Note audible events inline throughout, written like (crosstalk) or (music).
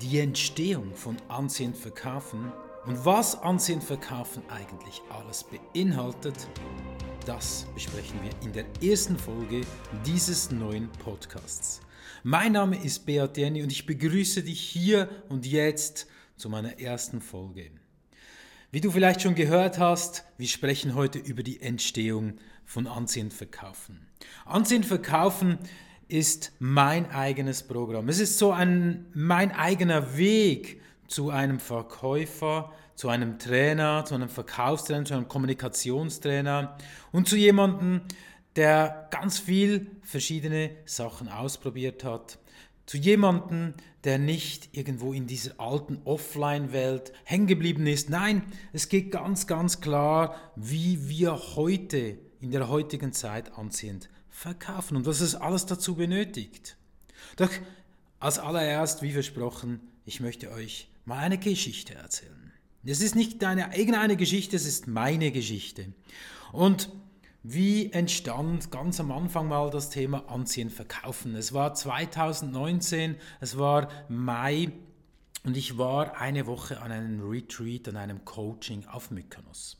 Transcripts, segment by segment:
die Entstehung von Ansehen verkaufen und was Ansehen verkaufen eigentlich alles beinhaltet, das besprechen wir in der ersten Folge dieses neuen Podcasts. Mein Name ist Beat Jenny und ich begrüße dich hier und jetzt zu meiner ersten Folge. Wie du vielleicht schon gehört hast, wir sprechen heute über die Entstehung von Ansehen verkaufen. Ansehen verkaufen ist mein eigenes Programm. Es ist so ein, mein eigener Weg zu einem Verkäufer, zu einem Trainer, zu einem Verkaufstrainer, zu einem Kommunikationstrainer und zu jemandem, der ganz viel verschiedene Sachen ausprobiert hat. Zu jemandem, der nicht irgendwo in dieser alten Offline-Welt hängen geblieben ist. Nein, es geht ganz, ganz klar, wie wir heute, in der heutigen Zeit anziehend verkaufen und was es alles dazu benötigt. Doch als allererst, wie versprochen, ich möchte euch mal eine Geschichte erzählen. Es ist nicht deine eigene Geschichte, es ist meine Geschichte. Und wie entstand ganz am Anfang mal das Thema Anziehen, Verkaufen? Es war 2019, es war Mai und ich war eine Woche an einem Retreat, an einem Coaching auf Mykonos.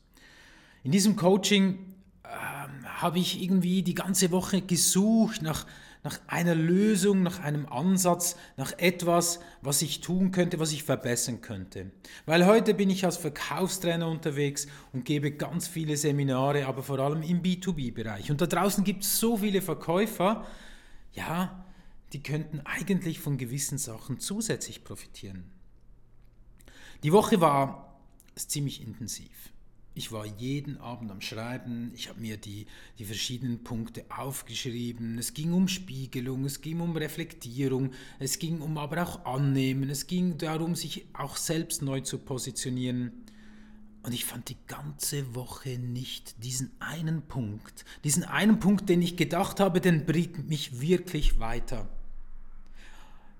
In diesem Coaching ähm, habe ich irgendwie die ganze Woche gesucht nach, nach einer Lösung, nach einem Ansatz, nach etwas, was ich tun könnte, was ich verbessern könnte. Weil heute bin ich als Verkaufstrainer unterwegs und gebe ganz viele Seminare, aber vor allem im B2B-Bereich. Und da draußen gibt es so viele Verkäufer, ja, die könnten eigentlich von gewissen Sachen zusätzlich profitieren. Die Woche war ziemlich intensiv. Ich war jeden Abend am Schreiben, ich habe mir die, die verschiedenen Punkte aufgeschrieben. Es ging um Spiegelung, es ging um Reflektierung, es ging um aber auch Annehmen, es ging darum, sich auch selbst neu zu positionieren. Und ich fand die ganze Woche nicht diesen einen Punkt, diesen einen Punkt, den ich gedacht habe, den bringt mich wirklich weiter.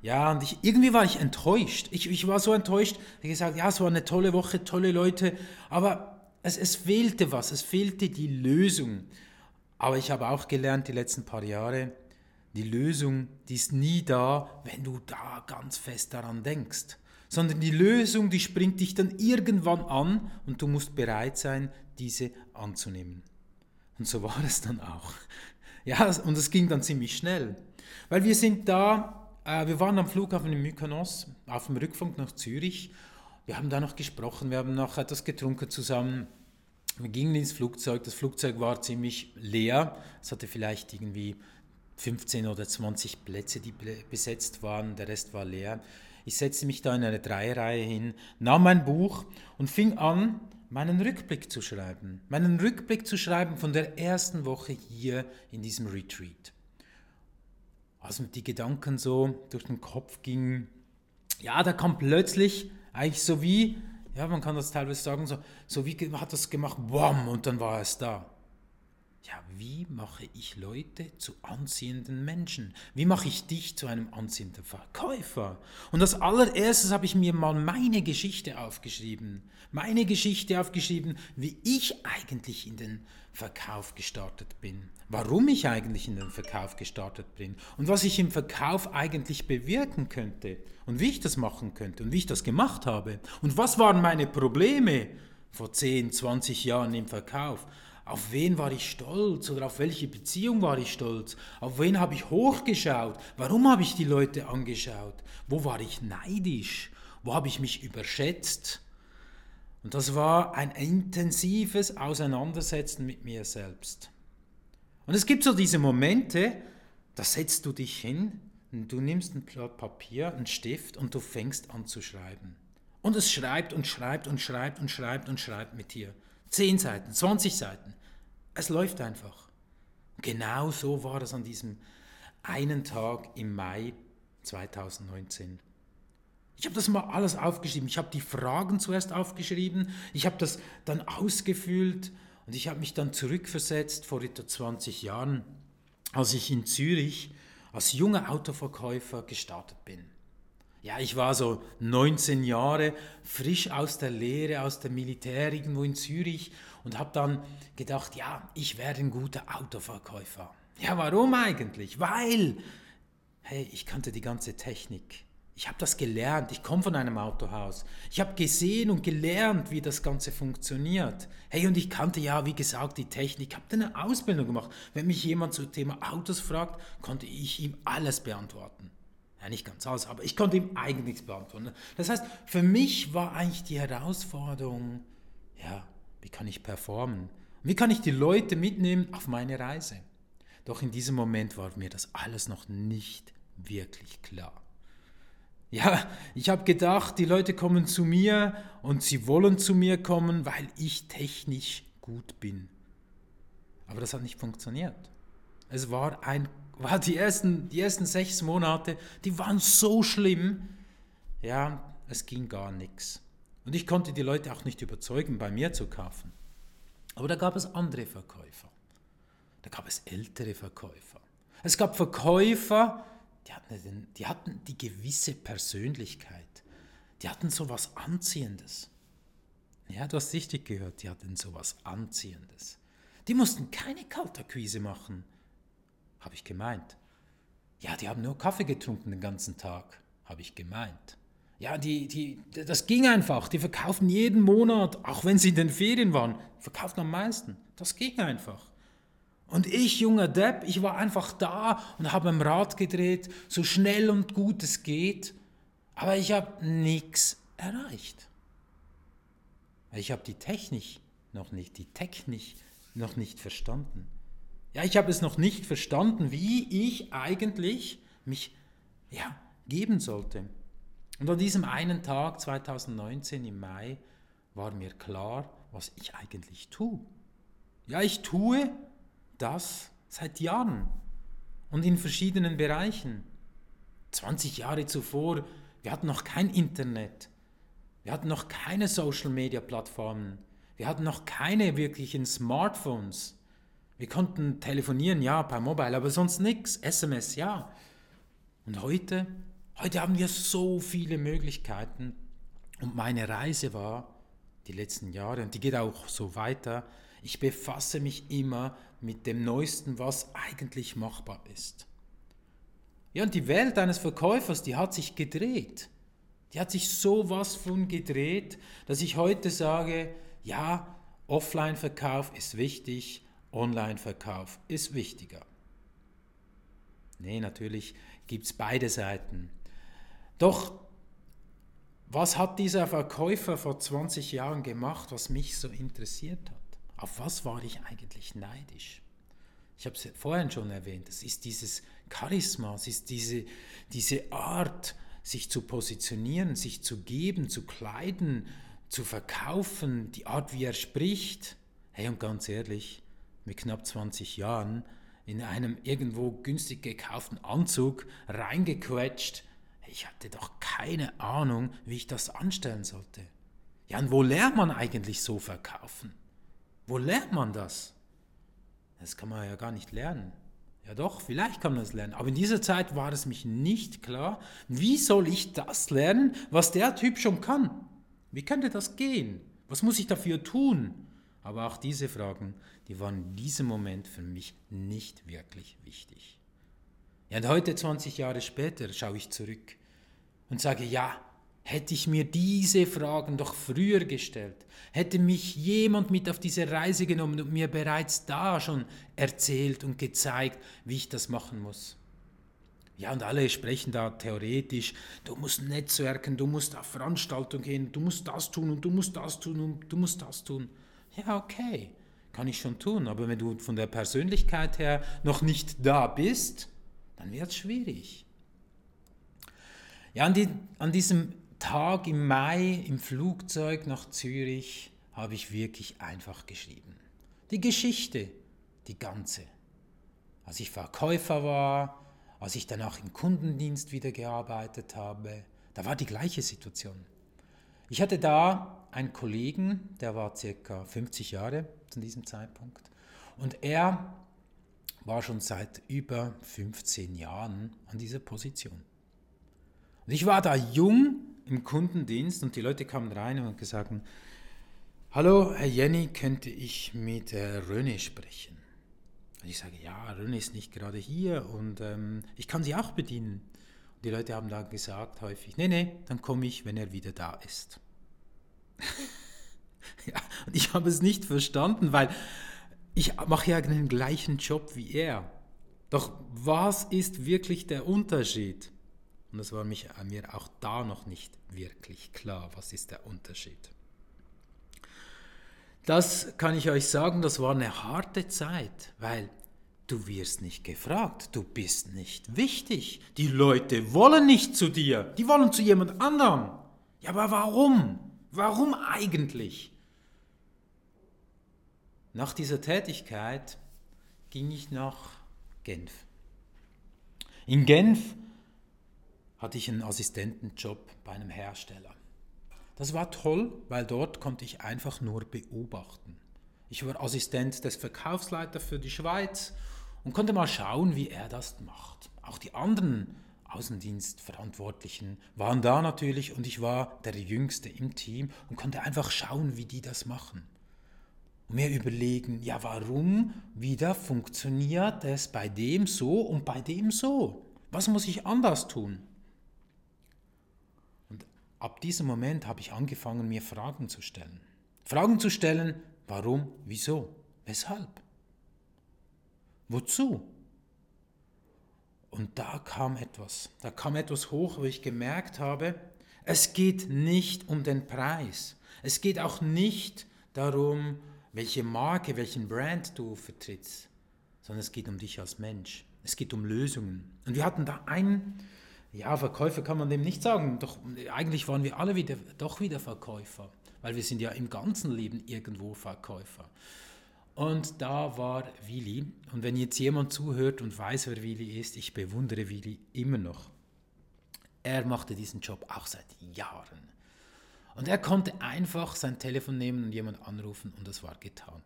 Ja, und ich, irgendwie war ich enttäuscht. Ich, ich war so enttäuscht, ich habe gesagt, ja, es war eine tolle Woche, tolle Leute, aber es, es fehlte was, es fehlte die Lösung. Aber ich habe auch gelernt die letzten paar Jahre, die Lösung, die ist nie da, wenn du da ganz fest daran denkst. Sondern die Lösung, die springt dich dann irgendwann an und du musst bereit sein, diese anzunehmen. Und so war es dann auch. Ja, und es ging dann ziemlich schnell. Weil wir sind da, äh, wir waren am Flughafen in Mykonos, auf dem Rückflug nach Zürich wir haben da noch gesprochen, wir haben noch etwas getrunken zusammen. Wir gingen ins Flugzeug, das Flugzeug war ziemlich leer. Es hatte vielleicht irgendwie 15 oder 20 Plätze, die besetzt waren, der Rest war leer. Ich setzte mich da in eine Dreireihe hin, nahm mein Buch und fing an, meinen Rückblick zu schreiben. Meinen Rückblick zu schreiben von der ersten Woche hier in diesem Retreat. Als mir die Gedanken so durch den Kopf gingen, ja, da kam plötzlich eigentlich so wie, ja, man kann das teilweise sagen, so, so wie hat das gemacht, wham, und dann war es da. Ja, wie mache ich Leute zu anziehenden Menschen? Wie mache ich dich zu einem anziehenden Verkäufer? Und als allererstes habe ich mir mal meine Geschichte aufgeschrieben. Meine Geschichte aufgeschrieben, wie ich eigentlich in den Verkauf gestartet bin. Warum ich eigentlich in den Verkauf gestartet bin. Und was ich im Verkauf eigentlich bewirken könnte. Und wie ich das machen könnte. Und wie ich das gemacht habe. Und was waren meine Probleme vor 10, 20 Jahren im Verkauf. Auf wen war ich stolz oder auf welche Beziehung war ich stolz? Auf wen habe ich hochgeschaut? Warum habe ich die Leute angeschaut? Wo war ich neidisch? Wo habe ich mich überschätzt? Und das war ein intensives Auseinandersetzen mit mir selbst. Und es gibt so diese Momente, da setzt du dich hin, du nimmst ein Blatt Papier, einen Stift und du fängst an zu schreiben. Und es schreibt und schreibt und schreibt und schreibt und schreibt mit dir. Zehn Seiten, 20 Seiten. Es läuft einfach. Genau so war es an diesem einen Tag im Mai 2019. Ich habe das mal alles aufgeschrieben. Ich habe die Fragen zuerst aufgeschrieben. Ich habe das dann ausgefüllt und ich habe mich dann zurückversetzt vor etwa 20 Jahren, als ich in Zürich als junger Autoverkäufer gestartet bin. Ja, ich war so 19 Jahre frisch aus der Lehre, aus dem Militär irgendwo in Zürich und habe dann gedacht, ja, ich werde ein guter Autoverkäufer. Ja, warum eigentlich? Weil, hey, ich kannte die ganze Technik. Ich habe das gelernt. Ich komme von einem Autohaus. Ich habe gesehen und gelernt, wie das Ganze funktioniert. Hey, und ich kannte ja, wie gesagt, die Technik. Ich habe eine Ausbildung gemacht. Wenn mich jemand zum Thema Autos fragt, konnte ich ihm alles beantworten. Ja, nicht ganz alles, aber ich konnte ihm eigentlich nichts beantworten. Das heißt, für mich war eigentlich die Herausforderung, ja, wie kann ich performen? Wie kann ich die Leute mitnehmen auf meine Reise? Doch in diesem Moment war mir das alles noch nicht wirklich klar. Ja, ich habe gedacht, die Leute kommen zu mir und sie wollen zu mir kommen, weil ich technisch gut bin. Aber das hat nicht funktioniert. Es war ein, war die ersten, die ersten sechs Monate, die waren so schlimm. Ja, es ging gar nichts. Und ich konnte die Leute auch nicht überzeugen, bei mir zu kaufen. Aber da gab es andere Verkäufer. Da gab es ältere Verkäufer. Es gab Verkäufer, die hatten, die hatten die gewisse Persönlichkeit. Die hatten so was Anziehendes. Ja, du hast richtig gehört, die hatten so was Anziehendes. Die mussten keine Kaltakquise machen, habe ich gemeint. Ja, die haben nur Kaffee getrunken den ganzen Tag, habe ich gemeint. Ja, die, die, das ging einfach. Die verkaufen jeden Monat, auch wenn sie in den Ferien waren, verkaufen am meisten. Das ging einfach. Und ich, junger Depp, ich war einfach da und habe am Rad gedreht, so schnell und gut es geht. Aber ich habe nichts erreicht. Ich habe die Technik noch nicht, die Technik noch nicht verstanden. Ja, ich habe es noch nicht verstanden, wie ich eigentlich mich ja, geben sollte. Und an diesem einen Tag 2019 im Mai war mir klar, was ich eigentlich tue. Ja, ich tue, das seit Jahren und in verschiedenen Bereichen. 20 Jahre zuvor, wir hatten noch kein Internet, wir hatten noch keine Social-Media-Plattformen, wir hatten noch keine wirklichen Smartphones. Wir konnten telefonieren, ja, per Mobile, aber sonst nichts. SMS, ja. Und heute, heute haben wir so viele Möglichkeiten. Und meine Reise war die letzten Jahre, und die geht auch so weiter, ich befasse mich immer mit dem Neuesten, was eigentlich machbar ist. Ja, und die Welt eines Verkäufers, die hat sich gedreht. Die hat sich sowas von gedreht, dass ich heute sage, ja, Offline-Verkauf ist wichtig, Online-Verkauf ist wichtiger. Nee, natürlich gibt es beide Seiten. Doch was hat dieser Verkäufer vor 20 Jahren gemacht, was mich so interessiert hat? Auf was war ich eigentlich neidisch? Ich habe es vorhin schon erwähnt, es ist dieses Charisma, es ist diese, diese Art, sich zu positionieren, sich zu geben, zu kleiden, zu verkaufen, die Art, wie er spricht. Hey, und ganz ehrlich, mit knapp 20 Jahren in einem irgendwo günstig gekauften Anzug reingequetscht, ich hatte doch keine Ahnung, wie ich das anstellen sollte. Ja, und wo lernt man eigentlich so verkaufen? Wo lernt man das? Das kann man ja gar nicht lernen. Ja doch, vielleicht kann man das lernen. Aber in dieser Zeit war es mich nicht klar, wie soll ich das lernen, was der Typ schon kann? Wie könnte das gehen? Was muss ich dafür tun? Aber auch diese Fragen, die waren in diesem Moment für mich nicht wirklich wichtig. Ja, und heute, 20 Jahre später, schaue ich zurück und sage, ja, Hätte ich mir diese Fragen doch früher gestellt, hätte mich jemand mit auf diese Reise genommen und mir bereits da schon erzählt und gezeigt, wie ich das machen muss. Ja, und alle sprechen da theoretisch, du musst netzwerken, du musst auf Veranstaltungen gehen, du musst das tun und du musst das tun und du musst das tun. Ja, okay, kann ich schon tun, aber wenn du von der Persönlichkeit her noch nicht da bist, dann wird es schwierig. Ja, an, die, an diesem Tag im Mai im Flugzeug nach Zürich habe ich wirklich einfach geschrieben. Die Geschichte, die ganze. Als ich Verkäufer war, als ich danach im Kundendienst wieder gearbeitet habe, da war die gleiche Situation. Ich hatte da einen Kollegen, der war circa 50 Jahre zu diesem Zeitpunkt und er war schon seit über 15 Jahren an dieser Position. Und ich war da jung im Kundendienst und die Leute kamen rein und gesagt, hallo Herr Jenny, könnte ich mit äh, René sprechen? Und ich sage, ja, René ist nicht gerade hier und ähm, ich kann Sie auch bedienen. Die Leute haben dann gesagt häufig, nee, nee, dann komme ich, wenn er wieder da ist. (laughs) ja, und ich habe es nicht verstanden, weil ich mache ja den gleichen Job wie er. Doch was ist wirklich der Unterschied? Und das war mich, äh, mir auch da noch nicht wirklich klar, was ist der Unterschied. Das kann ich euch sagen, das war eine harte Zeit, weil du wirst nicht gefragt, du bist nicht wichtig. Die Leute wollen nicht zu dir, die wollen zu jemand anderem. Ja, aber warum? Warum eigentlich? Nach dieser Tätigkeit ging ich nach Genf. In Genf hatte ich einen Assistentenjob bei einem Hersteller. Das war toll, weil dort konnte ich einfach nur beobachten. Ich war Assistent des Verkaufsleiters für die Schweiz und konnte mal schauen, wie er das macht. Auch die anderen Außendienstverantwortlichen waren da natürlich und ich war der Jüngste im Team und konnte einfach schauen, wie die das machen. Und mir überlegen, ja, warum wieder funktioniert es bei dem so und bei dem so? Was muss ich anders tun? ab diesem Moment habe ich angefangen, mir Fragen zu stellen. Fragen zu stellen, warum, wieso, weshalb, wozu. Und da kam etwas, da kam etwas hoch, wo ich gemerkt habe, es geht nicht um den Preis. Es geht auch nicht darum, welche Marke, welchen Brand du vertrittst, sondern es geht um dich als Mensch. Es geht um Lösungen. Und wir hatten da einen ja, Verkäufer kann man dem nicht sagen. Doch eigentlich waren wir alle wieder, doch wieder Verkäufer, weil wir sind ja im ganzen Leben irgendwo Verkäufer. Und da war Willi. Und wenn jetzt jemand zuhört und weiß, wer Willi ist, ich bewundere Willi immer noch. Er machte diesen Job auch seit Jahren. Und er konnte einfach sein Telefon nehmen und jemand anrufen und das war getan.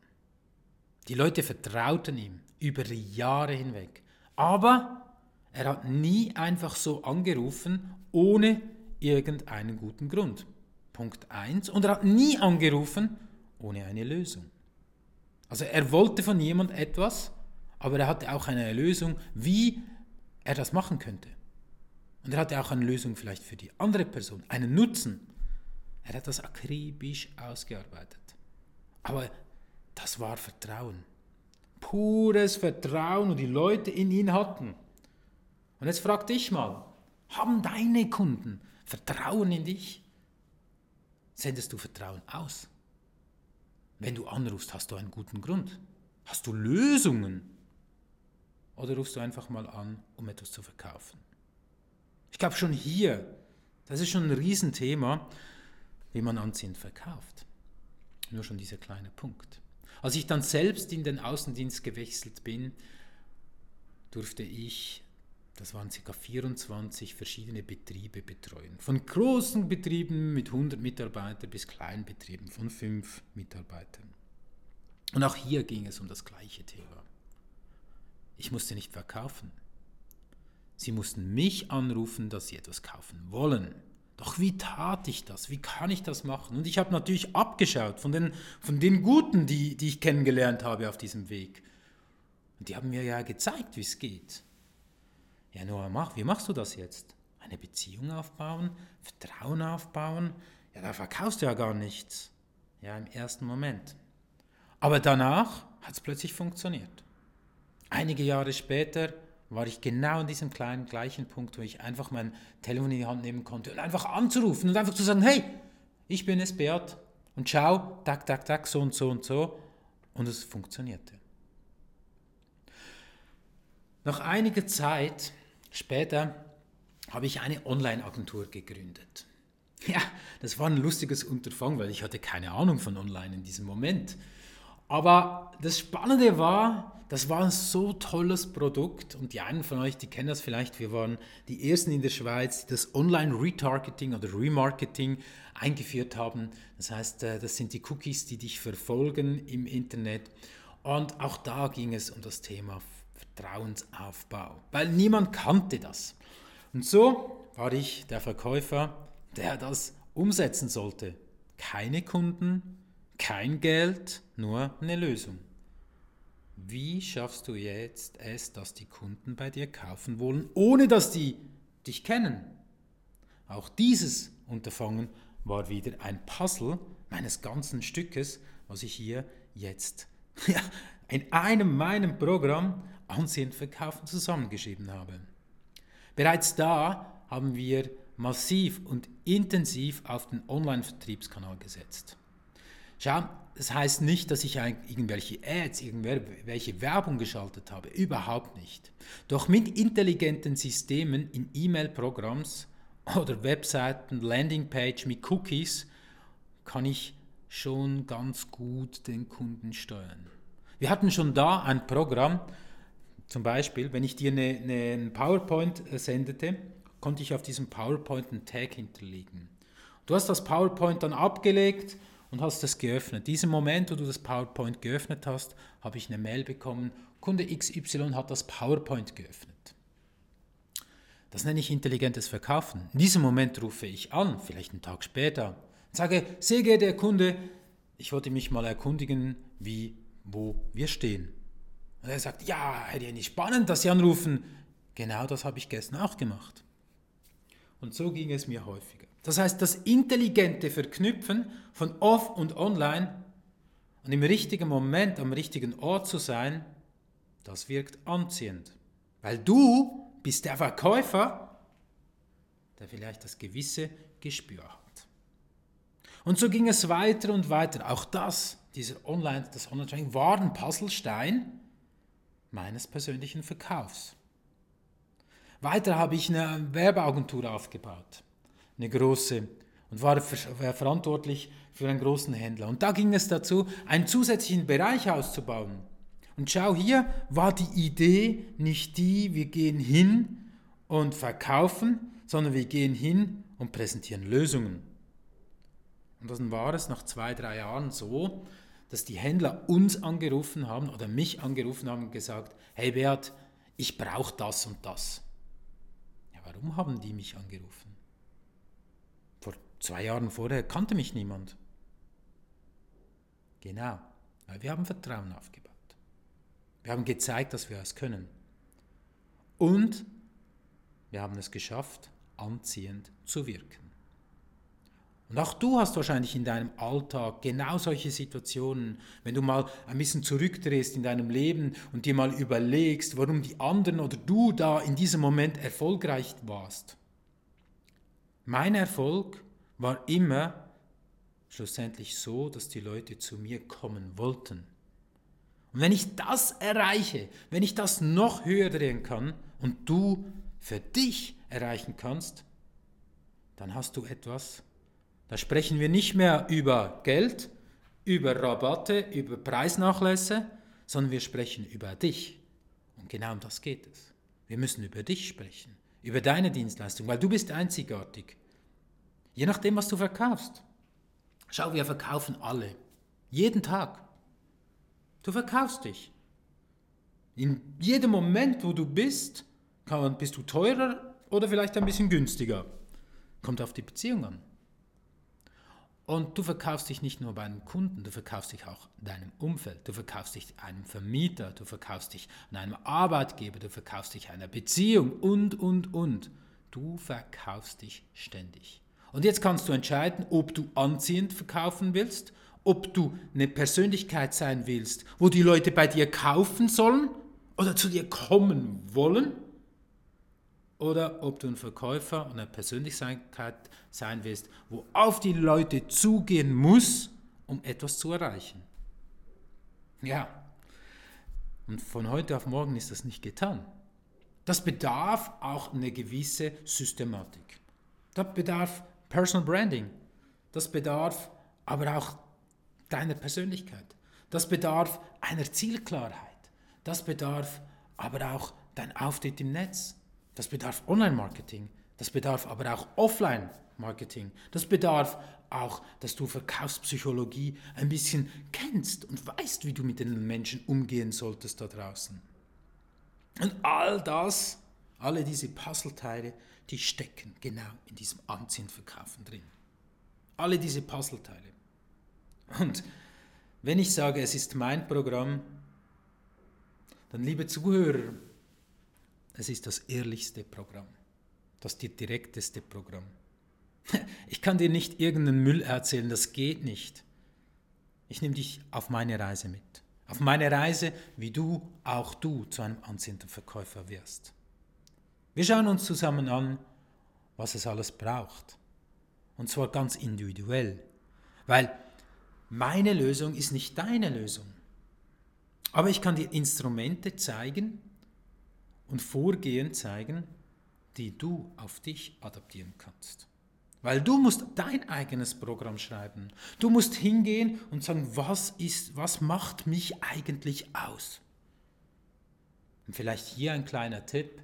Die Leute vertrauten ihm über Jahre hinweg. Aber er hat nie einfach so angerufen, ohne irgendeinen guten Grund. Punkt 1. Und er hat nie angerufen, ohne eine Lösung. Also er wollte von jemand etwas, aber er hatte auch eine Lösung, wie er das machen könnte. Und er hatte auch eine Lösung vielleicht für die andere Person, einen Nutzen. Er hat das akribisch ausgearbeitet. Aber das war Vertrauen. Pures Vertrauen und die Leute in ihn hatten. Und jetzt frag dich mal, haben deine Kunden Vertrauen in dich? Sendest du Vertrauen aus? Wenn du anrufst, hast du einen guten Grund. Hast du Lösungen? Oder rufst du einfach mal an, um etwas zu verkaufen? Ich glaube schon hier, das ist schon ein Riesenthema, wie man anziehend verkauft. Nur schon dieser kleine Punkt. Als ich dann selbst in den Außendienst gewechselt bin, durfte ich das waren ca. 24 verschiedene Betriebe betreuen. Von großen Betrieben mit 100 Mitarbeitern bis kleinen Betrieben von 5 Mitarbeitern. Und auch hier ging es um das gleiche Thema. Ich musste nicht verkaufen. Sie mussten mich anrufen, dass sie etwas kaufen wollen. Doch wie tat ich das? Wie kann ich das machen? Und ich habe natürlich abgeschaut von den, von den Guten, die, die ich kennengelernt habe auf diesem Weg. Und die haben mir ja gezeigt, wie es geht. Ja, Noah, mach, wie machst du das jetzt? Eine Beziehung aufbauen, Vertrauen aufbauen? Ja, da verkaufst du ja gar nichts. Ja, im ersten Moment. Aber danach hat es plötzlich funktioniert. Einige Jahre später war ich genau an diesem kleinen gleichen Punkt, wo ich einfach mein Telefon in die Hand nehmen konnte und einfach anzurufen und einfach zu sagen, hey, ich bin es, Beat, und schau, tak, tak, tak, so und so und so. Und es funktionierte. Nach einiger Zeit Später habe ich eine Online-Agentur gegründet. Ja, das war ein lustiges Unterfangen, weil ich hatte keine Ahnung von Online in diesem Moment. Aber das Spannende war, das war ein so tolles Produkt und die einen von euch, die kennen das vielleicht, wir waren die ersten in der Schweiz, die das Online-Retargeting oder Remarketing eingeführt haben. Das heißt, äh, das sind die Cookies, die dich verfolgen im Internet. Und auch da ging es um das Thema Vertrauensaufbau, weil niemand kannte das. Und so war ich der Verkäufer, der das umsetzen sollte. Keine Kunden, kein Geld, nur eine Lösung. Wie schaffst du jetzt es, dass die Kunden bei dir kaufen wollen, ohne dass die dich kennen. Auch dieses Unterfangen war wieder ein Puzzle meines ganzen Stückes, was ich hier jetzt (laughs) ja, in einem meinem Programm Ansehen verkaufen zusammengeschrieben habe. Bereits da haben wir massiv und intensiv auf den Online-Vertriebskanal gesetzt. Schau, das heißt nicht, dass ich irgendwelche Ads, irgendwelche Werbung geschaltet habe. Überhaupt nicht. Doch mit intelligenten Systemen in E-Mail-Programms oder Webseiten, Landingpage mit Cookies kann ich schon ganz gut den Kunden steuern. Wir hatten schon da ein Programm, zum Beispiel, wenn ich dir eine, eine PowerPoint sendete, konnte ich auf diesem PowerPoint einen Tag hinterlegen. Du hast das PowerPoint dann abgelegt und hast es geöffnet. Diesen Moment, wo du das PowerPoint geöffnet hast, habe ich eine Mail bekommen, Kunde XY hat das PowerPoint geöffnet. Das nenne ich intelligentes Verkaufen. In diesem Moment rufe ich an, vielleicht einen Tag später, und sage, sehr geehrter Kunde, ich wollte mich mal erkundigen, wie, wo wir stehen. Und er sagt, ja, Herr Jenny, spannend, dass Sie anrufen. Genau das habe ich gestern auch gemacht. Und so ging es mir häufiger. Das heißt, das intelligente Verknüpfen von off und online und im richtigen Moment am richtigen Ort zu sein, das wirkt anziehend. Weil du bist der Verkäufer, der vielleicht das gewisse Gespür hat. Und so ging es weiter und weiter. Auch das, dieser Online, das Online-Training war ein Puzzlestein meines persönlichen Verkaufs. Weiter habe ich eine Werbeagentur aufgebaut eine große, und war verantwortlich für einen großen Händler. Und da ging es dazu, einen zusätzlichen Bereich auszubauen. Und schau, hier war die Idee nicht die, wir gehen hin und verkaufen, sondern wir gehen hin und präsentieren Lösungen. Und dann war es nach zwei, drei Jahren so, dass die Händler uns angerufen haben oder mich angerufen haben und gesagt, hey Beat, ich brauche das und das. Ja, warum haben die mich angerufen? Zwei Jahren vorher kannte mich niemand. Genau, weil wir haben Vertrauen aufgebaut. Wir haben gezeigt, dass wir es können. Und wir haben es geschafft, anziehend zu wirken. Und auch du hast wahrscheinlich in deinem Alltag genau solche Situationen, wenn du mal ein bisschen zurückdrehst in deinem Leben und dir mal überlegst, warum die anderen oder du da in diesem Moment erfolgreich warst. Mein Erfolg war immer schlussendlich so, dass die Leute zu mir kommen wollten. Und wenn ich das erreiche, wenn ich das noch höher drehen kann und du für dich erreichen kannst, dann hast du etwas. Da sprechen wir nicht mehr über Geld, über Rabatte, über Preisnachlässe, sondern wir sprechen über dich. Und genau um das geht es. Wir müssen über dich sprechen, über deine Dienstleistung, weil du bist einzigartig. Je nachdem, was du verkaufst. Schau, wir verkaufen alle. Jeden Tag. Du verkaufst dich. In jedem Moment, wo du bist, kann, bist du teurer oder vielleicht ein bisschen günstiger. Kommt auf die Beziehung an. Und du verkaufst dich nicht nur bei einem Kunden, du verkaufst dich auch deinem Umfeld, du verkaufst dich einem Vermieter, du verkaufst dich an einem Arbeitgeber, du verkaufst dich einer Beziehung und, und, und. Du verkaufst dich ständig. Und jetzt kannst du entscheiden, ob du anziehend verkaufen willst, ob du eine Persönlichkeit sein willst, wo die Leute bei dir kaufen sollen oder zu dir kommen wollen, oder ob du ein Verkäufer und eine Persönlichkeit sein willst, wo auf die Leute zugehen muss, um etwas zu erreichen. Ja, und von heute auf morgen ist das nicht getan. Das bedarf auch eine gewisse Systematik. Das bedarf Personal Branding, das bedarf aber auch deiner Persönlichkeit. Das bedarf einer Zielklarheit. Das bedarf aber auch dein Auftritt im Netz. Das bedarf Online-Marketing. Das bedarf aber auch Offline-Marketing. Das bedarf auch, dass du Verkaufspsychologie ein bisschen kennst und weißt, wie du mit den Menschen umgehen solltest da draußen. Und all das, alle diese Puzzleteile, die stecken genau in diesem Anziehen-Verkaufen drin. Alle diese Puzzleteile. Und wenn ich sage, es ist mein Programm, dann liebe Zuhörer, es ist das ehrlichste Programm, das dir direkteste Programm. (laughs) Ich kann dir nicht irgendeinen Müll erzählen, das geht nicht. Ich nehme dich auf meine Reise mit. Auf meine Reise, wie du, auch du, zu einem anziehenden Verkäufer wirst. Wir schauen uns zusammen an, was es alles braucht. Und zwar ganz individuell. Weil meine Lösung ist nicht deine Lösung. Aber ich kann dir Instrumente zeigen und Vorgehen zeigen, die du auf dich adaptieren kannst. Weil du musst dein eigenes Programm schreiben. Du musst hingehen und sagen, was ist, was macht mich eigentlich aus? Und vielleicht hier ein kleiner Tipp.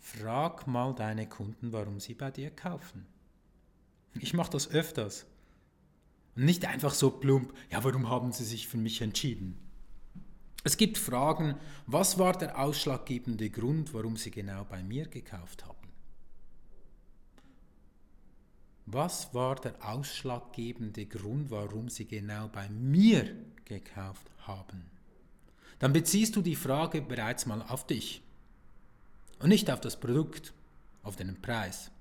Frag mal deine Kunden, warum sie bei dir kaufen. Ich mache das öfters. Und nicht einfach so plump, ja, warum haben sie sich für mich entschieden? Es gibt Fragen, was war der ausschlaggebende Grund, warum sie genau bei mir gekauft haben? Was war der ausschlaggebende Grund, warum Sie genau bei mir gekauft haben? Dann beziehst du die Frage bereits mal auf dich und nicht auf das Produkt, auf den Preis.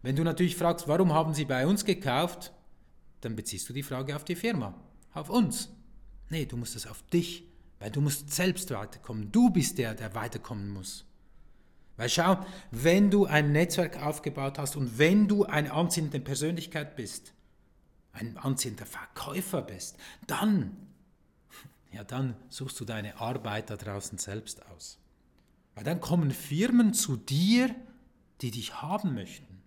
Wenn du natürlich fragst, warum haben Sie bei uns gekauft, dann beziehst du die Frage auf die Firma, auf uns. Nee, du musst es auf dich, weil du musst selbst weiterkommen. Du bist der, der weiterkommen muss. Weil schau, wenn du ein Netzwerk aufgebaut hast und wenn du eine anziehende Persönlichkeit bist, ein anziehender Verkäufer bist, dann, ja, dann suchst du deine Arbeit da draußen selbst aus. Weil dann kommen Firmen zu dir, die dich haben möchten.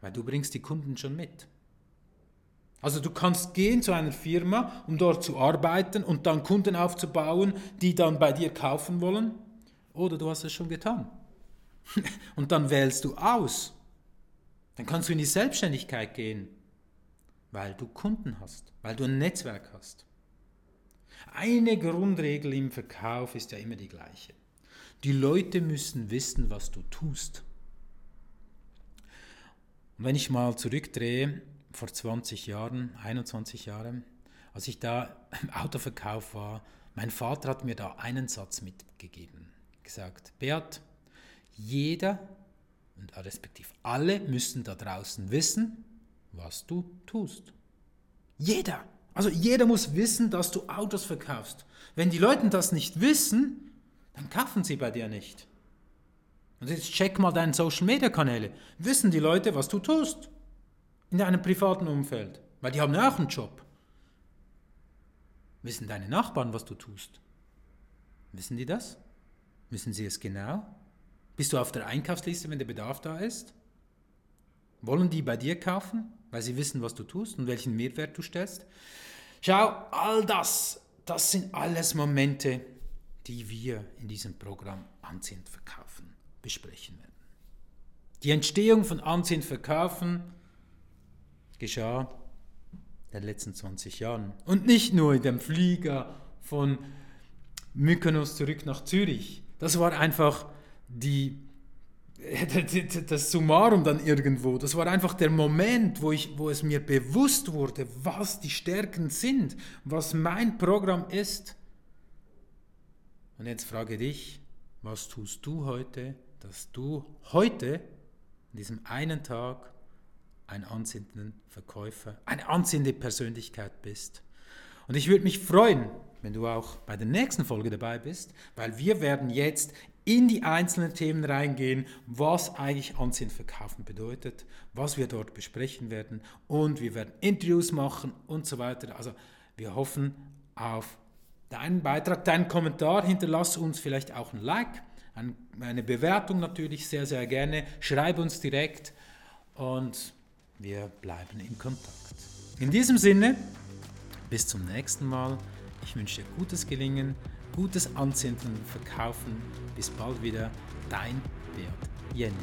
Weil du bringst die Kunden schon mit. Also du kannst gehen zu einer Firma, um dort zu arbeiten und dann Kunden aufzubauen, die dann bei dir kaufen wollen. Oder du hast es schon getan. (laughs) Und dann wählst du aus. Dann kannst du in die Selbstständigkeit gehen, weil du Kunden hast, weil du ein Netzwerk hast. Eine Grundregel im Verkauf ist ja immer die gleiche. Die Leute müssen wissen, was du tust. Und wenn ich mal zurückdrehe, vor 20 Jahren, 21 Jahren, als ich da im (laughs) Autoverkauf war, mein Vater hat mir da einen Satz mitgegeben gesagt, Beat, jeder und respektive alle müssen da draußen wissen, was du tust. Jeder. Also jeder muss wissen, dass du Autos verkaufst. Wenn die Leute das nicht wissen, dann kaufen sie bei dir nicht. Und jetzt check mal deine Social Media Kanäle. Wissen die Leute, was du tust? In deinem privaten Umfeld. Weil die haben ja auch einen Job. Wissen deine Nachbarn, was du tust? Wissen die das? Wissen Sie es genau? Bist du auf der Einkaufsliste, wenn der Bedarf da ist? Wollen die bei dir kaufen, weil sie wissen, was du tust und welchen Mehrwert du stellst? Schau, all das, das sind alles Momente, die wir in diesem Programm Anziehend Verkaufen besprechen werden. Die Entstehung von Anziehend Verkaufen geschah in den letzten 20 Jahren. Und nicht nur in dem Flieger von Mykonos zurück nach Zürich, das war einfach die, (laughs) das Summarum dann irgendwo. Das war einfach der Moment, wo, ich, wo es mir bewusst wurde, was die Stärken sind, was mein Programm ist. Und jetzt frage dich, was tust du heute, dass du heute, in diesem einen Tag, ein anziehender Verkäufer, eine anziehende Persönlichkeit bist? Und ich würde mich freuen, wenn du auch bei der nächsten Folge dabei bist, weil wir werden jetzt in die einzelnen Themen reingehen, was eigentlich Ansehen verkaufen bedeutet, was wir dort besprechen werden und wir werden Interviews machen und so weiter. Also wir hoffen auf deinen Beitrag, deinen Kommentar, hinterlasse uns vielleicht auch ein Like, eine Bewertung natürlich sehr, sehr gerne, schreibe uns direkt und wir bleiben in Kontakt. In diesem Sinne, bis zum nächsten Mal. Ich wünsche dir gutes Gelingen, gutes Anzünden und Verkaufen. Bis bald wieder, dein Beat Jenny.